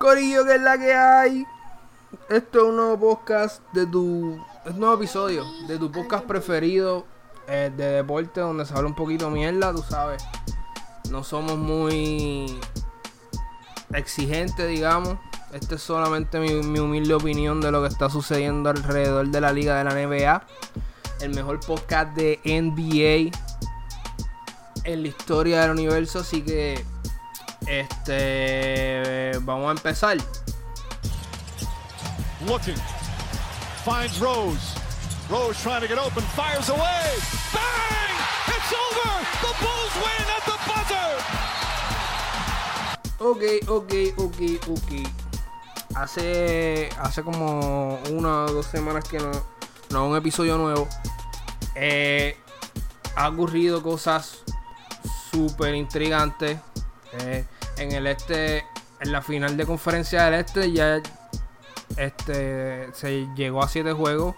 Corillo, que es la que hay. Esto es un nuevo podcast de tu. Es un nuevo episodio de tu podcast preferido eh, de deporte, donde se habla un poquito mierda, tú sabes. No somos muy exigentes, digamos. Esta es solamente mi, mi humilde opinión de lo que está sucediendo alrededor de la liga de la NBA. El mejor podcast de NBA en la historia del universo, así que este vamos a empezar. Looking. Finds Rose. Rose trying to get open. Fires away. Bang! It's over. The Bulls win at the buzzer. Ok, ok, ok, ok. Hace, hace como una o dos semanas que no, no un episodio nuevo. Eh, ha ocurrido cosas súper intrigantes. Eh, en el este, en la final de conferencia del este, ya este se llegó a 7 juegos.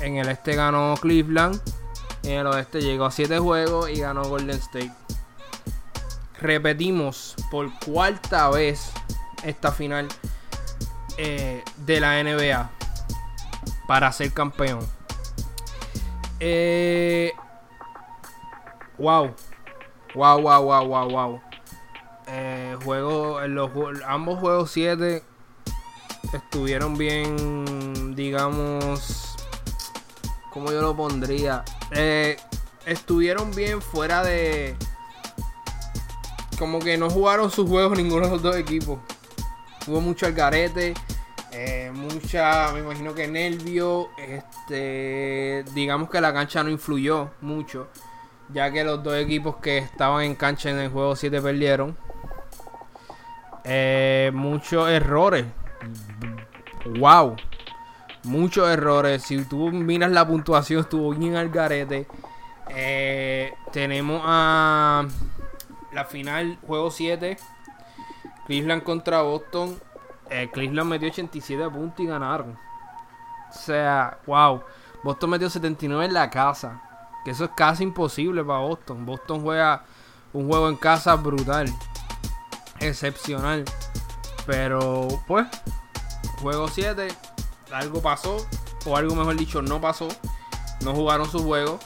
En el este ganó Cleveland. En el oeste llegó a 7 juegos y ganó Golden State. Repetimos por cuarta vez esta final eh, de la NBA para ser campeón. Eh, wow. Wow, wow, wow, wow, wow. Eh, juego, en los, ambos juegos 7 estuvieron bien, digamos, como yo lo pondría? Eh, estuvieron bien fuera de... Como que no jugaron sus juegos ninguno de los dos equipos. Hubo mucho algarete, eh, mucha, me imagino que nervio. Este, digamos que la cancha no influyó mucho, ya que los dos equipos que estaban en cancha en el juego 7 perdieron. Eh, muchos errores. Wow. Muchos errores. Si tú miras la puntuación, estuvo bien al garete. Eh, tenemos a la final, juego 7. Cleveland contra Boston. Eh, Cleveland metió 87 puntos y ganaron. O sea, wow. Boston metió 79 en la casa. Que eso es casi imposible para Boston. Boston juega un juego en casa brutal. Excepcional. Pero, pues, juego 7. Algo pasó. O algo mejor dicho, no pasó. No jugaron su juego.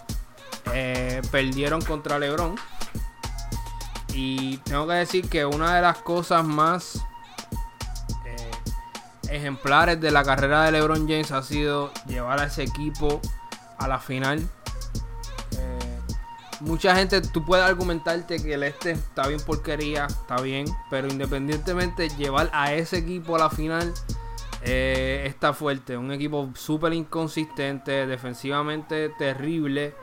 Eh, perdieron contra LeBron. Y tengo que decir que una de las cosas más eh, ejemplares de la carrera de LeBron James ha sido llevar a ese equipo a la final. Mucha gente, tú puedes argumentarte que el este está bien porquería, está bien, pero independientemente llevar a ese equipo a la final eh, está fuerte. Un equipo súper inconsistente, defensivamente terrible.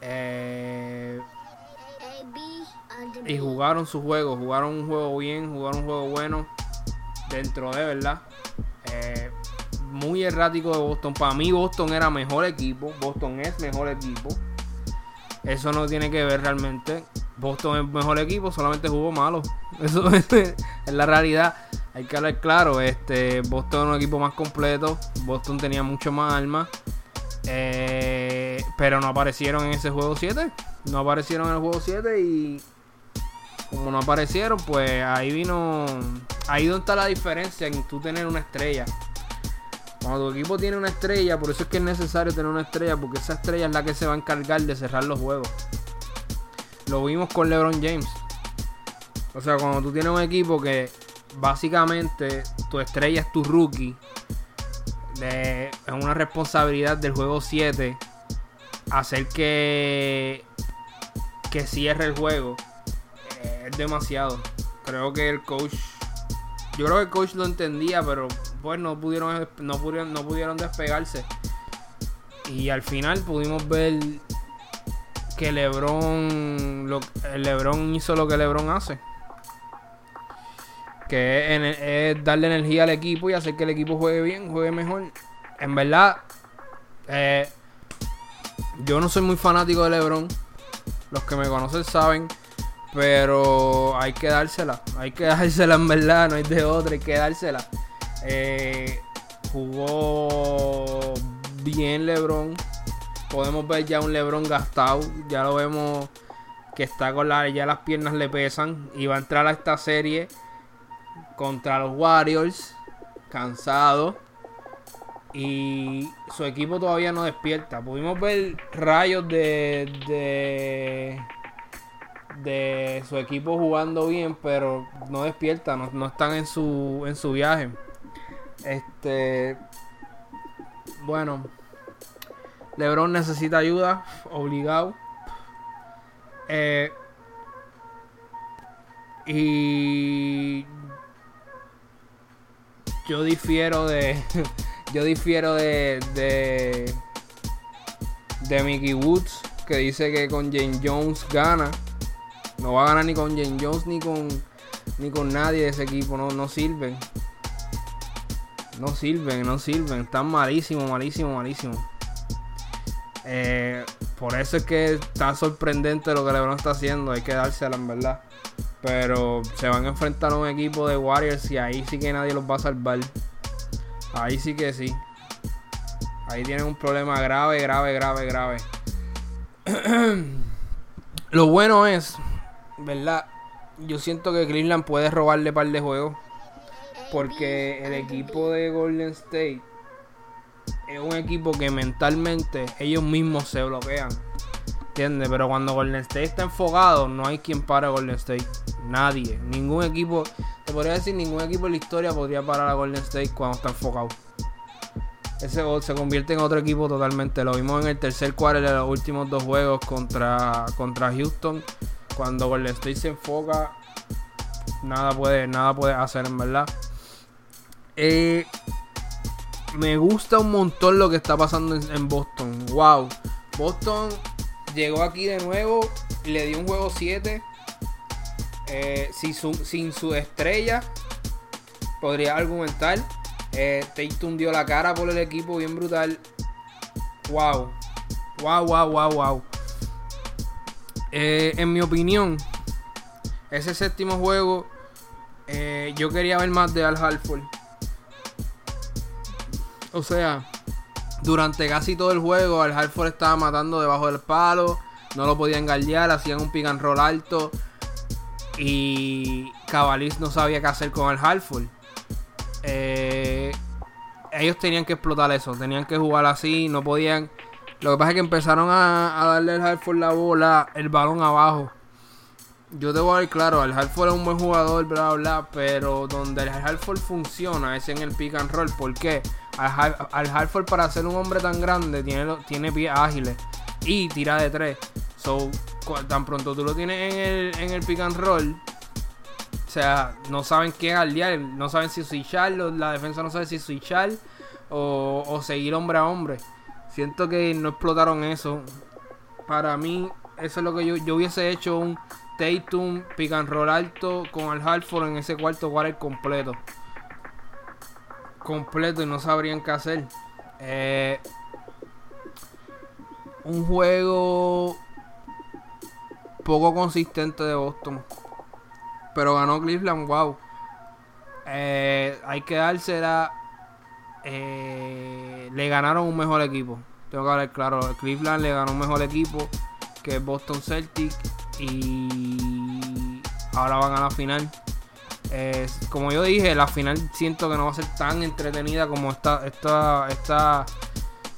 Eh, y jugaron su juego, jugaron un juego bien, jugaron un juego bueno. Dentro de verdad. Eh, muy errático de Boston. Para mí Boston era mejor equipo. Boston es mejor equipo. Eso no tiene que ver realmente. Boston es mejor equipo, solamente jugó malo. Eso es, la realidad. Hay que hablar claro. Este, Boston es un equipo más completo. Boston tenía mucho más armas. Eh, pero no aparecieron en ese juego 7. No aparecieron en el juego 7 y como no aparecieron, pues ahí vino. Ahí donde está la diferencia en tú tener una estrella. Cuando tu equipo tiene una estrella, por eso es que es necesario tener una estrella, porque esa estrella es la que se va a encargar de cerrar los juegos. Lo vimos con LeBron James. O sea, cuando tú tienes un equipo que básicamente tu estrella es tu rookie, es una responsabilidad del juego 7 hacer que, que cierre el juego es demasiado. Creo que el coach. Yo creo que el coach lo entendía, pero pues no pudieron, no pudieron, no pudieron despegarse. Y al final pudimos ver que LeBron, lo, LeBron hizo lo que LeBron hace. Que es, darle energía al equipo y hacer que el equipo juegue bien, juegue mejor. En verdad, eh, yo no soy muy fanático de LeBron. Los que me conocen saben. Pero hay que dársela. Hay que dársela en verdad. No hay de otra. Hay que dársela. Eh, jugó bien LeBron. Podemos ver ya un LeBron gastado. Ya lo vemos que está con la. Ya las piernas le pesan. Y va a entrar a esta serie contra los Warriors, cansado. Y su equipo todavía no despierta. Pudimos ver rayos de, de, de su equipo jugando bien, pero no despierta, no, no están en su, en su viaje. Este. Bueno. LeBron necesita ayuda, obligado. Eh, y yo difiero de yo difiero de de de Mickey Woods que dice que con Jane Jones gana. No va a ganar ni con Jane Jones ni con ni con nadie de ese equipo, no, no sirven. No sirven, no sirven. Están malísimos, malísimos, malísimos. Eh, por eso es que está sorprendente lo que LeBron está haciendo. Hay que dársela, en verdad. Pero se van a enfrentar a un equipo de Warriors y ahí sí que nadie los va a salvar. Ahí sí que sí. Ahí tienen un problema grave, grave, grave, grave. lo bueno es, ¿verdad? Yo siento que Cleveland puede robarle par de juegos. Porque el equipo de Golden State es un equipo que mentalmente ellos mismos se bloquean. ¿Entiendes? Pero cuando Golden State está enfocado, no hay quien para Golden State. Nadie. Ningún equipo, te podría decir, ningún equipo en la historia podría parar a Golden State cuando está enfocado. Ese se convierte en otro equipo totalmente. Lo vimos en el tercer cuarto de los últimos dos juegos contra, contra Houston. Cuando Golden State se enfoca, nada puede, nada puede hacer, en verdad. Eh, me gusta un montón lo que está pasando en, Boston. Wow. Boston llegó aquí de nuevo. Le dio un juego 7. Eh, sin, su, estrella. Podría argumentar. Eh, Tatum la cara por el equipo bien brutal. Wow. Wow, wow, wow, wow. Eh, en mi opinión, ese séptimo juego, eh, yo quería ver más de Al Halford. O sea, durante casi todo el juego, Al Hartford estaba matando debajo del palo. No lo podían galdear, hacían un pick and roll alto. Y Cavaliers no sabía qué hacer con el Hartford. Eh, ellos tenían que explotar eso, tenían que jugar así, no podían. Lo que pasa es que empezaron a, darle al Hartford la bola, el balón abajo. Yo te voy a ver claro, el Hartford es un buen jugador, bla, bla, pero donde el Hartford funciona es en el pick and roll. ¿Por qué? Al, Hartford para ser un hombre tan grande tiene, tiene pies ágiles y tira de tres. So, tan pronto tú lo tienes en el, en el pick and roll, o sea, no saben qué guardiar, no saben si switchar, la defensa no sabe si switchar o, o seguir hombre a hombre. Siento que no explotaron eso. Para mí, eso es lo que yo, yo hubiese hecho un Tatum pick and roll alto con el Hartford en ese cuarto quarter completo completo y no sabrían qué hacer. Eh, un juego poco consistente de Boston. Pero ganó Cleveland, wow. Eh, hay que dársela. Eh, le ganaron un mejor equipo. Tengo que hablar claro. Cleveland le ganó un mejor equipo que Boston Celtic. Y ahora van a la final como yo dije, la final siento que no va a ser tan entretenida como esta, esta, esta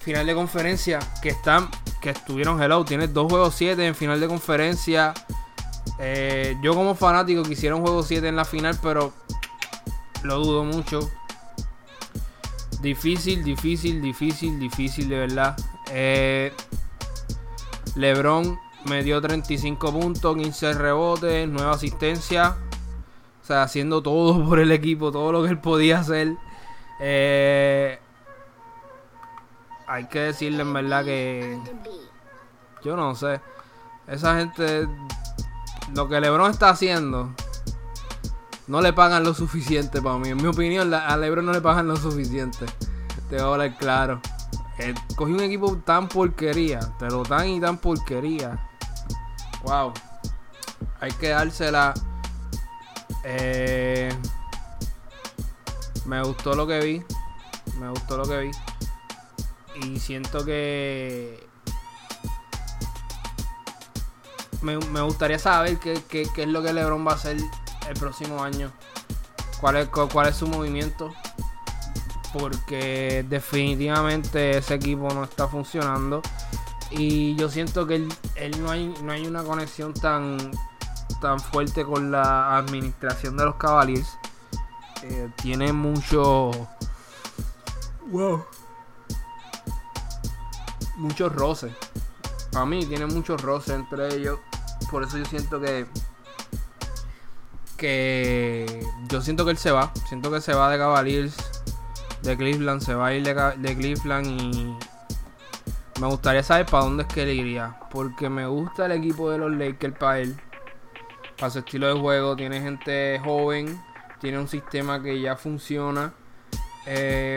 final de conferencia que están, que estuvieron hello. Tienes dos juegos 7 en final de conferencia. Eh, yo como fanático quisiera un juego 7 en la final, pero lo dudo mucho. Difícil, difícil, difícil, difícil de verdad. Eh, Lebron me dio 35 puntos, 15 rebotes, 9 asistencias. O sea, haciendo todo por el equipo, todo lo que él podía hacer. Eh, hay que decirle en verdad que. Yo no sé. Esa gente. Lo que LeBron está haciendo. No le pagan lo suficiente para mí. En mi opinión, a LeBron no le pagan lo suficiente. Te voy a hablar claro. Eh, cogí un equipo tan porquería. Pero tan y tan porquería. Wow. Hay que dársela eh, me gustó lo que vi. Me gustó lo que vi. Y siento que. Me, gustaría saber qué, es lo que LeBron va a hacer el próximo año. cuál es, cuál es su movimiento. Porque definitivamente ese equipo no está funcionando. Y yo siento que él, no, hay, no hay una conexión tan, tan fuerte con la administración de los Cavaliers. Eh, tiene mucho. Wow. Muchos roces. Para mí tiene muchos roces entre ellos. Por eso yo siento que. Que. Yo siento que él se va. Siento que se va de Cavaliers. De Cleveland. Se va a ir de, de Cleveland y me gustaría saber para dónde es que él iría. Porque me gusta el equipo de los Lakers para él. Para su estilo de juego. Tiene gente joven. Tiene un sistema que ya funciona. Eh,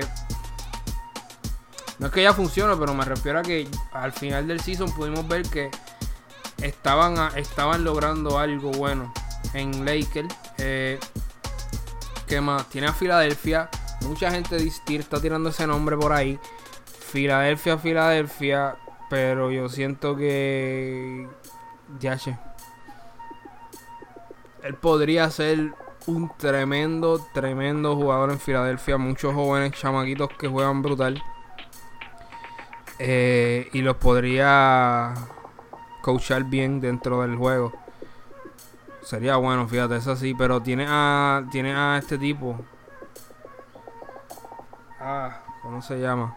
no es que ya funcione, pero me refiero a que al final del season pudimos ver que estaban, estaban logrando algo bueno en Lakers. Eh, ¿Qué más? Tiene a Filadelfia. Mucha gente está tirando ese nombre por ahí. Filadelfia, Filadelfia, pero yo siento que. Yache. Él podría ser un tremendo, tremendo jugador en Filadelfia. Muchos jóvenes chamaquitos que juegan brutal. Eh, y los podría coachar bien dentro del juego. Sería bueno, fíjate, es así. Pero tiene a, tiene a este tipo. Ah, ¿cómo se llama?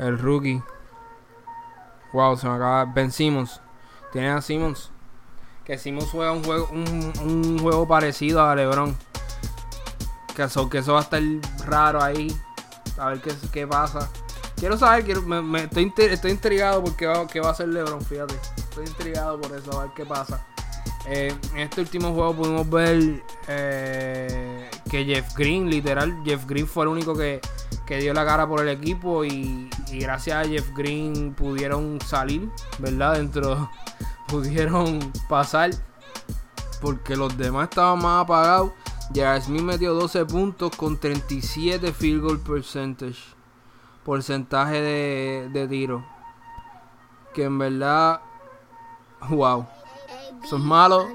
El rookie. Wow, se me acaba. Ben Simmons. Tiene a Simmons. Que Simmons juega un juego, un, juego parecido a LeBron. Que eso, que eso va a estar raro ahí. A ver qué, qué pasa. Quiero saber, quiero, me, estoy, estoy intrigado por qué va, qué va a hacer LeBron, fíjate. Estoy intrigado por eso, a ver qué pasa. Eh, en este último juego pudimos ver eh, que Jeff Green, literal, Jeff Green fue el único que, que dio la cara por el equipo y, gracias a Jeff Green pudieron salir, ¿verdad? Dentro, pudieron pasar porque los demás estaban más apagados. Jared Smith metió 12 puntos con 37 field goal percentage. Porcentaje de, de tiro. Que en verdad, wow. Eso es malo.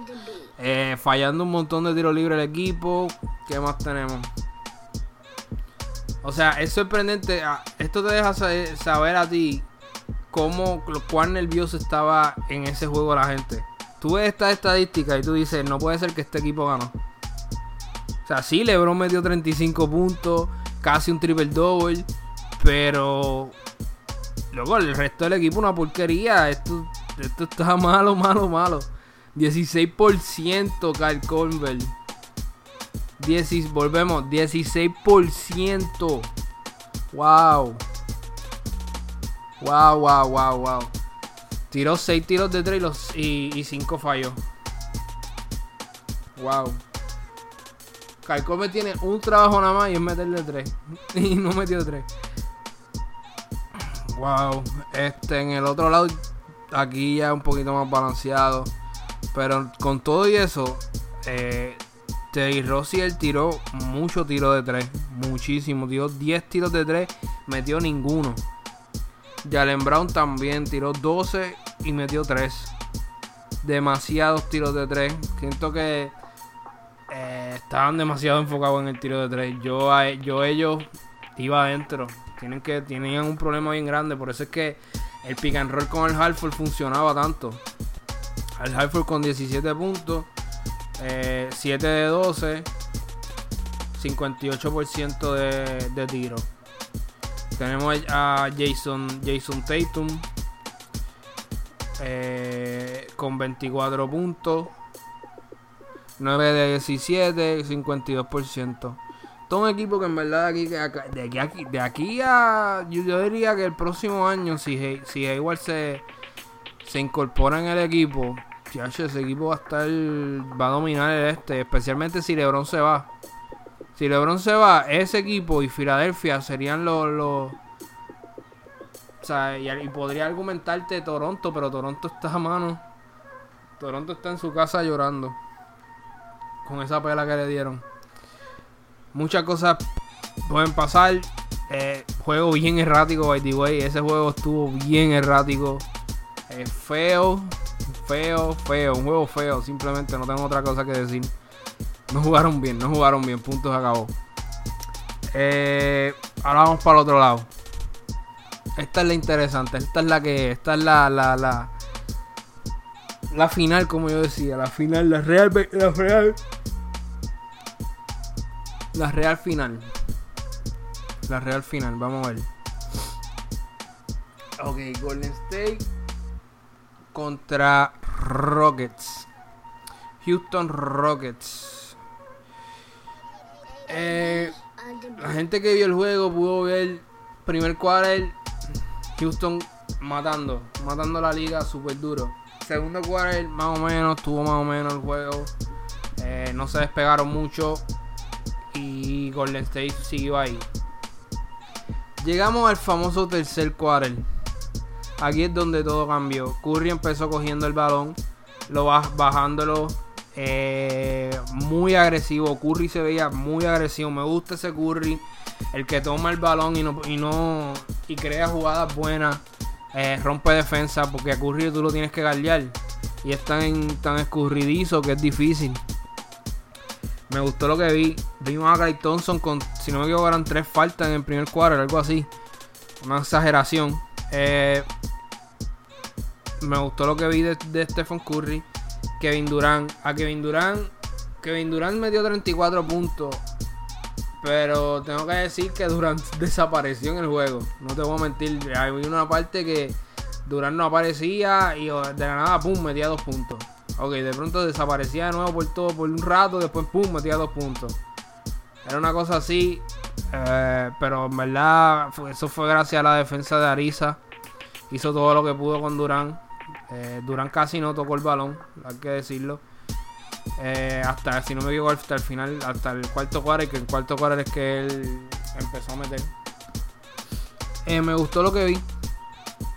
Eh, fallando un montón de tiros libres el equipo. ¿Qué más tenemos? O sea, es sorprendente. Ah, esto te deja saber a ti cómo, cuán nervioso estaba en ese juego la gente. Tú ves esta estadística y tú dices, no puede ser que este equipo ganó. O sea, sí, LeBron metió 35 puntos, casi un triple double, pero luego el resto del equipo una porquería. Esto, esto está malo, malo, malo. 16% Kyle Colbert. 10, volvemos, 16%. Wow. Wow, wow, wow, wow. Tiró 6 tiros de 3 y 5 falló. Wow. Calcome tiene un trabajo nada más y es meterle 3. y no metió 3. Wow. Este en el otro lado, aquí ya un poquito más balanceado. Pero con todo y eso, eh, Terry Rossier tiró mucho tiro de 3. Muchísimo. Tiró 10 tiros de 3. Metió ninguno. Jalen Brown también tiró 12 y metió 3. Demasiados tiros de 3. Siento que eh, estaban demasiado enfocados en el tiro de 3. Yo, yo ellos iba adentro. Tienen que, tenían un problema bien grande. Por eso es que el pick and roll con el Halford funcionaba tanto. El Halford con 17 puntos. 7 eh, de 12. 58% de, de tiro. Tenemos a Jason, Jason Tatum. Eh, con 24 puntos. 9 de 17, 52%. Todo un equipo que en verdad aquí, de, aquí, de aquí a. Yo, diría que el próximo año, si, si igual se, se incorpora en el equipo, ese equipo va a estar. Va a dominar el este. Especialmente si LeBron se va. Si LeBron se va, ese equipo y Filadelfia serían los. o sea, y, podría argumentarte Toronto, pero Toronto está a mano. Toronto está en su casa llorando. Con esa pela que le dieron. Muchas cosas pueden pasar. Eh, juego bien errático, by the way. Ese juego estuvo bien errático. Eh, feo feo, feo, un juego feo, simplemente no tengo otra cosa que decir. No jugaron bien, no jugaron bien. Puntos acabó. Eh, ahora vamos para el otro lado. Esta es la interesante. Esta es la que. Esta es la. La, la, la final, como yo decía. La final, la real. La real. La real final. La real final. Vamos a ver. Ok, Golden State contra Rockets. Houston Rockets. Eh, la gente que vio el juego pudo ver primer quarter Houston matando, matando la liga súper duro. Segundo quarter más o menos, tuvo más o menos el juego. Eh, no se despegaron mucho y Golden State siguió ahí. Llegamos al famoso tercer quarter. Aquí es donde todo cambió. Curry empezó cogiendo el balón, lo bajándolo eh, muy agresivo. Curry se veía muy agresivo. Me gusta ese Curry. El que toma el balón y no, y no y crea jugadas buenas. Eh, rompe defensa. Porque a Curry tú lo tienes que galdear. Y es tan, tan escurridizo que es difícil. Me gustó lo que vi. Vimos a Clay Thompson con, si no me equivoco, eran tres faltas en el primer cuadro, algo así. Una exageración. Eh, me gustó lo que vi de, de Stephen Curry. Kevin Durant. A Kevin Durant. Kevin Durant metió 34 puntos. Pero tengo que decir que Durant desapareció en el juego. No te voy a mentir. Hay una parte que Durant no aparecía y de la nada, pum, metía dos puntos. Ok, de pronto desaparecía de nuevo por todo, por un rato, después pum, metía dos puntos. Era una cosa así. Eh, pero en verdad, eso fue gracias a la defensa de Arisa. Hizo todo lo que pudo con Durant. Eh, Durán casi no tocó el balón, hay que decirlo. Eh, hasta, si no me equivoco, hasta el final, hasta el cuarto cuadro, que el cuarto cuadro es que él empezó a meter. Eh, me gustó lo que vi.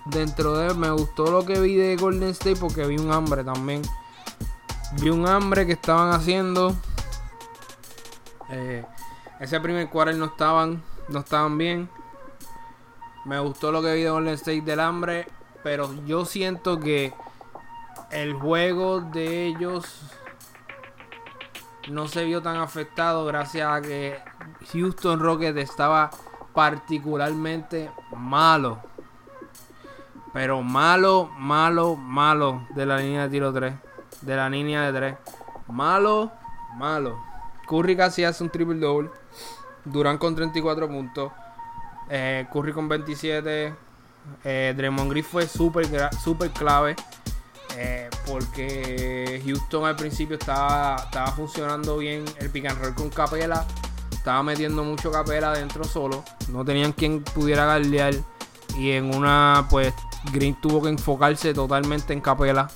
Dentro de me gustó lo que vi de Golden State porque vi un hambre también. Vi un hambre que estaban haciendo. ese primer cuadro no estaban, no estaban bien. Me gustó lo que vi de Golden State del hambre. Pero yo siento que el juego de ellos no se vio tan afectado gracias a que Houston Rockets estaba particularmente malo. Pero malo, malo, malo de la línea de tiro 3. De la línea de 3. Malo, malo. Curry casi hace un triple double. Durán con 34 puntos. Eh, Curry con 27. Eh, Draymond Green fue súper super clave. Eh, porque Houston al principio estaba, estaba funcionando bien el pick and roll con Capela. Estaba metiendo mucho Capela dentro solo. No tenían quien pudiera galdear. Y en una, pues, Green tuvo que enfocarse totalmente en Capela.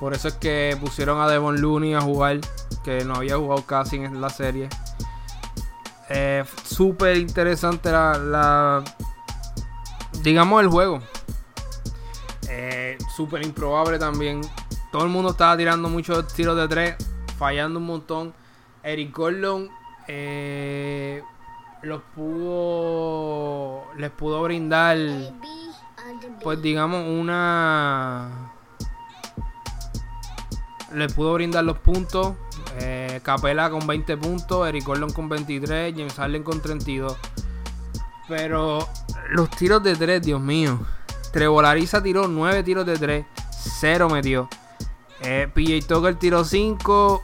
Por eso es que pusieron a Devon Looney a jugar. Que no había jugado casi en la serie. Eh, Súper interesante la, digamos el juego. Eh, Súper improbable también. Todo el mundo estaba tirando muchos tiros de tres, fallando un montón. Eric Gordon eh, los pudo, les pudo brindar, pues digamos una, les pudo brindar los puntos. Eh, Capela con 20 puntos, Eric Gordon con 23, James Harden con 32. Pero los tiros de 3, Dios mío. Trevolariza tiró 9 tiros de 3, 0 metió. Eh, PJ Tucker tiró 5,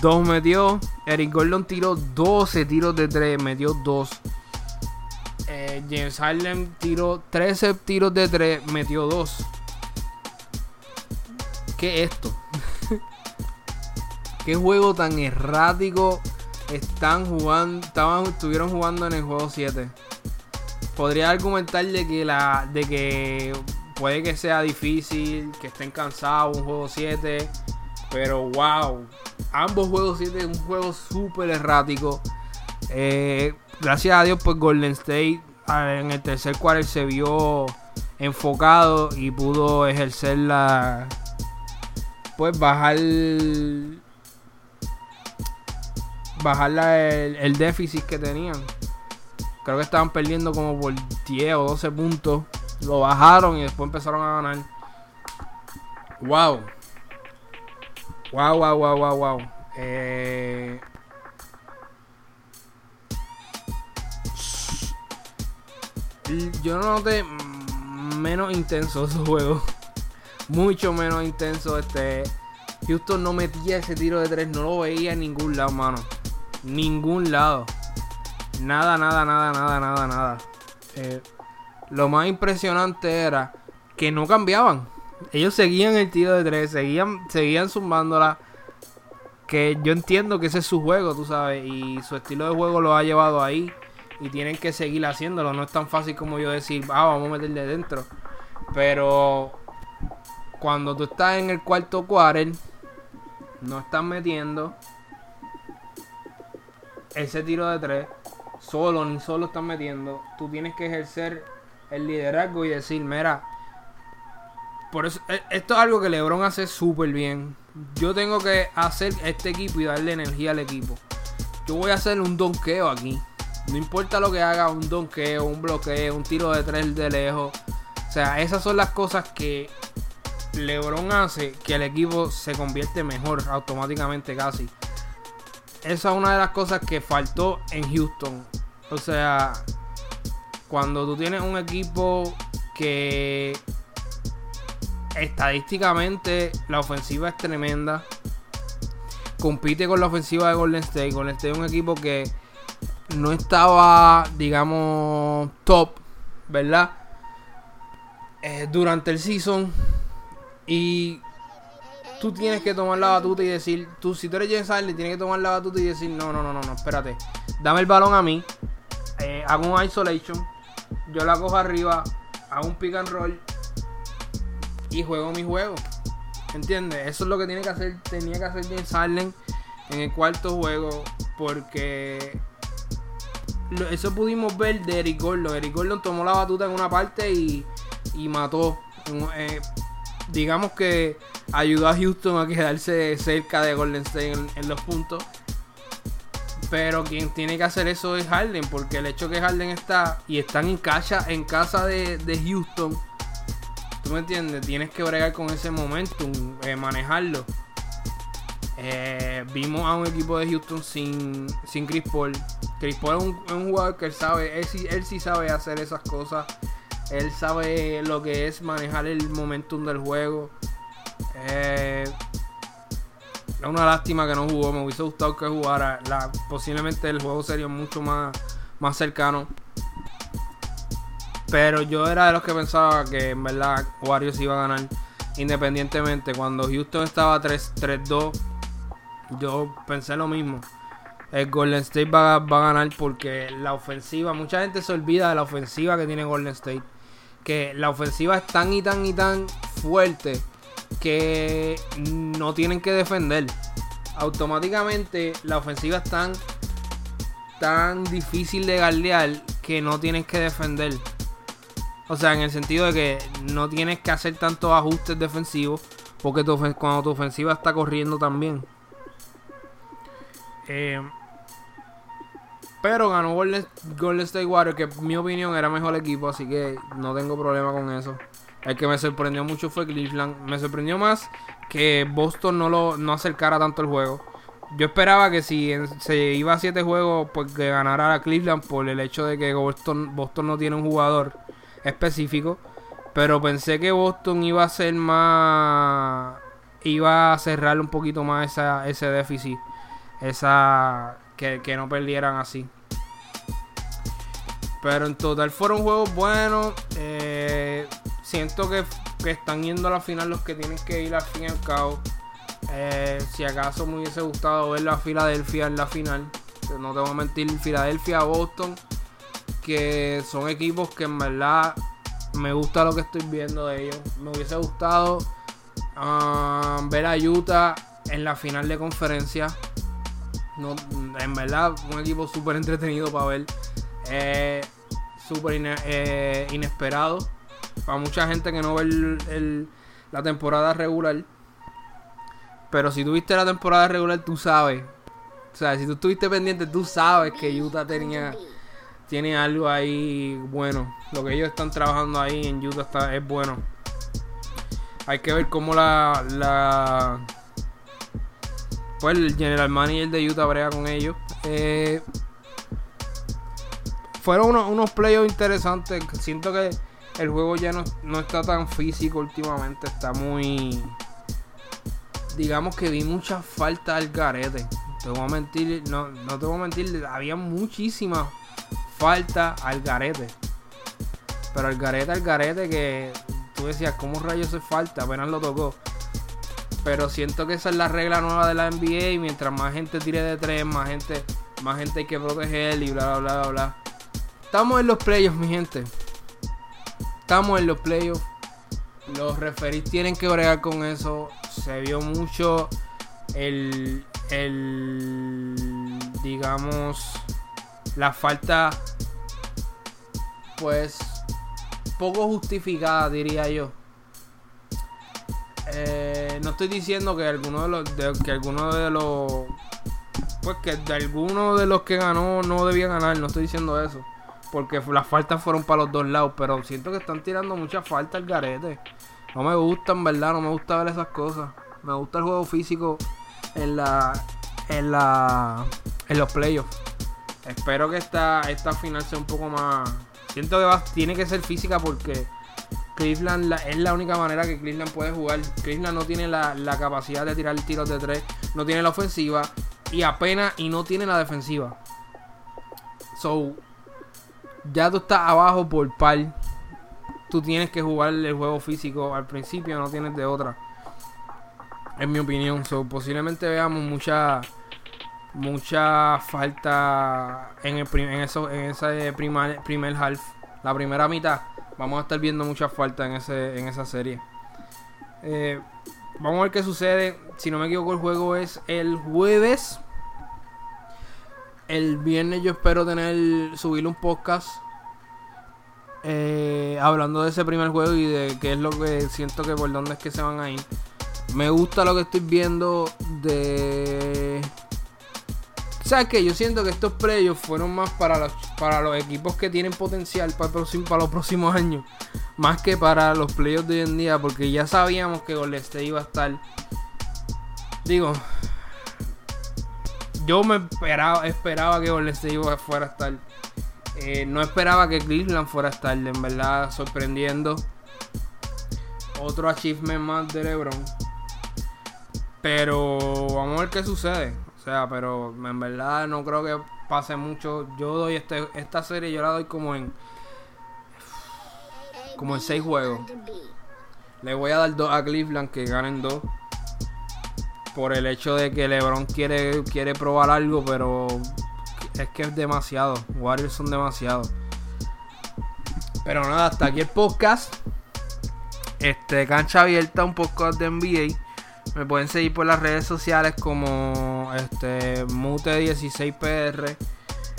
2 metió. Eric Gordon tiró 12 tiros de 3, metió 2. Eh, James Harden tiró 13 tiros de 3, metió 2. ¿Qué es esto? ¿Qué juego tan errático están jugando? Estuvieron jugando en el juego 7 podría argumentar de que la de que puede que sea difícil, que estén cansados un juego 7, pero wow, ambos juegos 7 un juego súper errático. Eh, gracias a Dios, pues Golden State en el tercer cuarto se vio enfocado y pudo ejercer la pues bajar bajar el, el déficit que tenían Creo que estaban perdiendo como por 10 o 12 puntos. Lo bajaron y después empezaron a ganar. Wow. Wow, wow, wow, wow, wow. Yo no noté menos intenso su juego. Mucho menos intenso. Este. Houston no metía ese tiro de tres. No lo veía en ningún lado, mano. Ningún lado. Nada, nada, nada, nada, nada, nada. Eh, lo más impresionante era que no cambiaban. Ellos seguían el tiro de tres, seguían, seguían zumbándola. Que yo entiendo que ese es su juego, tú sabes. Y su estilo de juego lo ha llevado ahí. Y tienen que seguir haciéndolo. No es tan fácil como yo decir, ah, vamos a meterle dentro. Pero cuando tú estás en el cuarto quarter, no estás metiendo ese tiro de tres. Solo, ni solo estás metiendo. Tú tienes que ejercer el liderazgo y decir, mira, por eso, e, esto es algo que LeBron hace súper bien. Yo tengo que hacer este equipo y darle energía al equipo. Yo voy a hacer un donqueo aquí. No importa lo que haga, un donqueo, un bloqueo, un tiro de tres de lejos. O sea, esas son las cosas que LeBron hace que el equipo se convierte mejor automáticamente casi. Esa es una de las cosas que faltó en Houston. O sea, cuando tú tienes un equipo que estadísticamente la ofensiva es tremenda. Compite con la ofensiva de Golden State. Golden State es un equipo que no estaba, digamos, top, ¿verdad? Eh, durante el season. Y tú tienes que tomar la batuta y decir, tú si tú eres James Harden, tienes que tomar la batuta y decir, no, no, no, no, no, espérate. Dame el balón a mí. Eh, hago un isolation. Yo la cojo arriba. Hago un pick and roll y juego mi juego. ¿Entiendes? Eso es lo que tiene que hacer, tenía que hacer James Harden en el cuarto juego. Porque eso pudimos ver de Eric Gordon. Eric Gordon tomó la batuta en una parte y, y mató. Eh, digamos que ayudó a Houston a quedarse cerca de Golden State en, los puntos. Pero quien tiene que hacer eso es Harden. Porque el hecho que Harden está y están en casa, en casa de, de Houston ¿Tú me entiendes? Tienes que bregar con ese momentum, eh, manejarlo. Eh, vimos a un equipo de Houston sin, sin Chris Paul. Chris Paul es un, jugador que él sabe, él sí, sabe hacer esas cosas. Él sabe lo que es manejar el momentum del juego. Eh, es una lástima que no jugó. Me hubiese gustado que jugara. posiblemente el juego sería mucho más, más cercano. Pero yo era de los que pensaba que en verdad Warriors iba a ganar independientemente. Cuando Houston estaba 3-2, yo pensé lo mismo. El Golden State va, a ganar porque la ofensiva, mucha gente se olvida de la ofensiva que tiene Golden State. Que la ofensiva es tan y tan y tan fuerte que no tienen que defender. Automáticamente la ofensiva es tan, difícil de galdear que no tienes que defender. O sea, en el sentido de que no tienes que hacer tantos ajustes defensivos. Porque cuando tu ofensiva está corriendo también. Eh, pero ganó Golden, State Warriors, que en mi opinión era mejor equipo, así que no tengo problema con eso. El que me sorprendió mucho fue Cleveland. Me sorprendió más que Boston no lo no acercara tanto el juego. Yo esperaba que si se iba a 7 juegos, pues que ganara a Cleveland por el hecho de que Boston, Boston no tiene un jugador específico. Pero pensé que Boston iba a ser más. iba a cerrar un poquito más esa, ese déficit. Esa. Que, no perdieran así. Pero en total fueron juegos buenos. Eh, siento que, están yendo a la final los que tienen que ir al fin y al cabo. Eh, si acaso me hubiese gustado ver la Filadelfia en la final. No te voy a mentir, Filadelfia, Boston que son equipos que en verdad me gusta lo que estoy viendo de ellos. Me hubiese gustado um, ver a Utah en la final de conferencia. No, en verdad, un equipo súper entretenido para ver. Eh, súper eh, inesperado. Para mucha gente que no ve la temporada regular. Pero si tuviste la temporada regular, tú sabes. O sea, si tú estuviste pendiente, tú sabes que Utah tenía tiene algo ahí bueno. Lo que ellos están trabajando ahí en Utah está, es bueno. Hay que ver cómo la, la pues el general manager de Utah brega con ellos. Eh, fueron unos, unos playoffs interesantes. Siento que el juego ya no, no está tan físico últimamente. Está muy. Digamos que vi mucha falta al garete. Te voy a mentir, no, no te voy a mentir, había muchísima falta al garete. Pero al garete, al garete que tú decías, ¿cómo rayos se falta? Apenas lo tocó. Pero siento que esa es la regla nueva de la NBA. Y mientras más gente tire de tres, más gente, más gente hay que proteger y bla, bla, bla, bla. Estamos en los playoffs, mi gente. Estamos en los playoffs. Los referís tienen que bregar con eso. Se vio mucho el, el digamos, la falta, pues, poco justificada, diría yo. Eh, no estoy diciendo que alguno de los, de, que alguno de los, pues que de alguno de los que ganó no debía ganar. No estoy diciendo eso, porque las faltas fueron para los dos lados, pero siento que están tirando mucha falta al garete. No me gustan, verdad, no me gusta ver esas cosas. Me gusta el juego físico en la en la en los playoffs. Espero que esta esta final sea un poco más siento que va, tiene que ser física porque Cleveland es la única manera que Cleveland puede jugar. Cleveland no tiene la, la capacidad de tirar tiros de tres, no tiene la ofensiva y apenas y no tiene la defensiva. So ya tú estás abajo por par. Tú tienes que jugar el juego físico al principio, no tienes de otra en mi opinión. So, posiblemente veamos mucha mucha falta en el en eso en ese primer, primer half, la primera mitad. Vamos a estar viendo mucha falta en ese en esa serie. Eh, vamos a ver qué sucede. Si no me equivoco, el juego es el jueves. El viernes yo espero tener subir un podcast eh, hablando de ese primer juego y de qué es lo que siento que por dónde es que se van a ir. Me gusta lo que estoy viendo de... ¿Sabes qué? Yo siento que estos playoffs fueron más para los, para los equipos que tienen potencial para, para los próximos años. Más que para los playoffs de hoy en día. Porque ya sabíamos que Golden State iba a estar... Digo... Yo me esperaba, esperaba que Golden fuera a estar. Eh, no esperaba que Cleveland fuera a estar. En verdad, sorprendiendo. Otro achievement más de LeBron. Pero vamos a ver qué sucede. O sea, pero en verdad no creo que pase mucho. Yo doy este, esta serie, yo la doy como en. Como en 6 juegos. Le voy a dar 2 a Cleveland que ganen 2. Por el hecho de que LeBron quiere, quiere probar algo, pero es que es demasiado. Warriors son demasiado. Pero nada, hasta aquí el podcast. Este, cancha abierta, un podcast de NBA. Me pueden seguir por las redes sociales como este, Mute16PR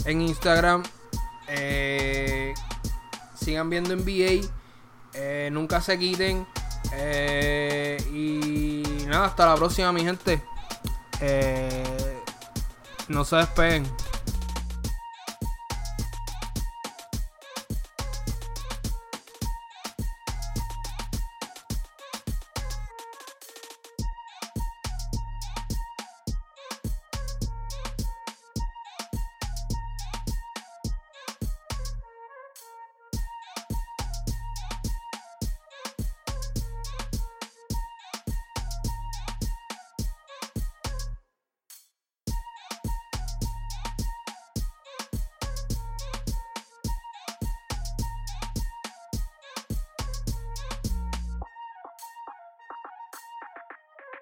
en Instagram. Eh, sigan viendo NBA. Eh, nunca se quiten. Eh, y nada, hasta la próxima, mi gente. no se despeguen.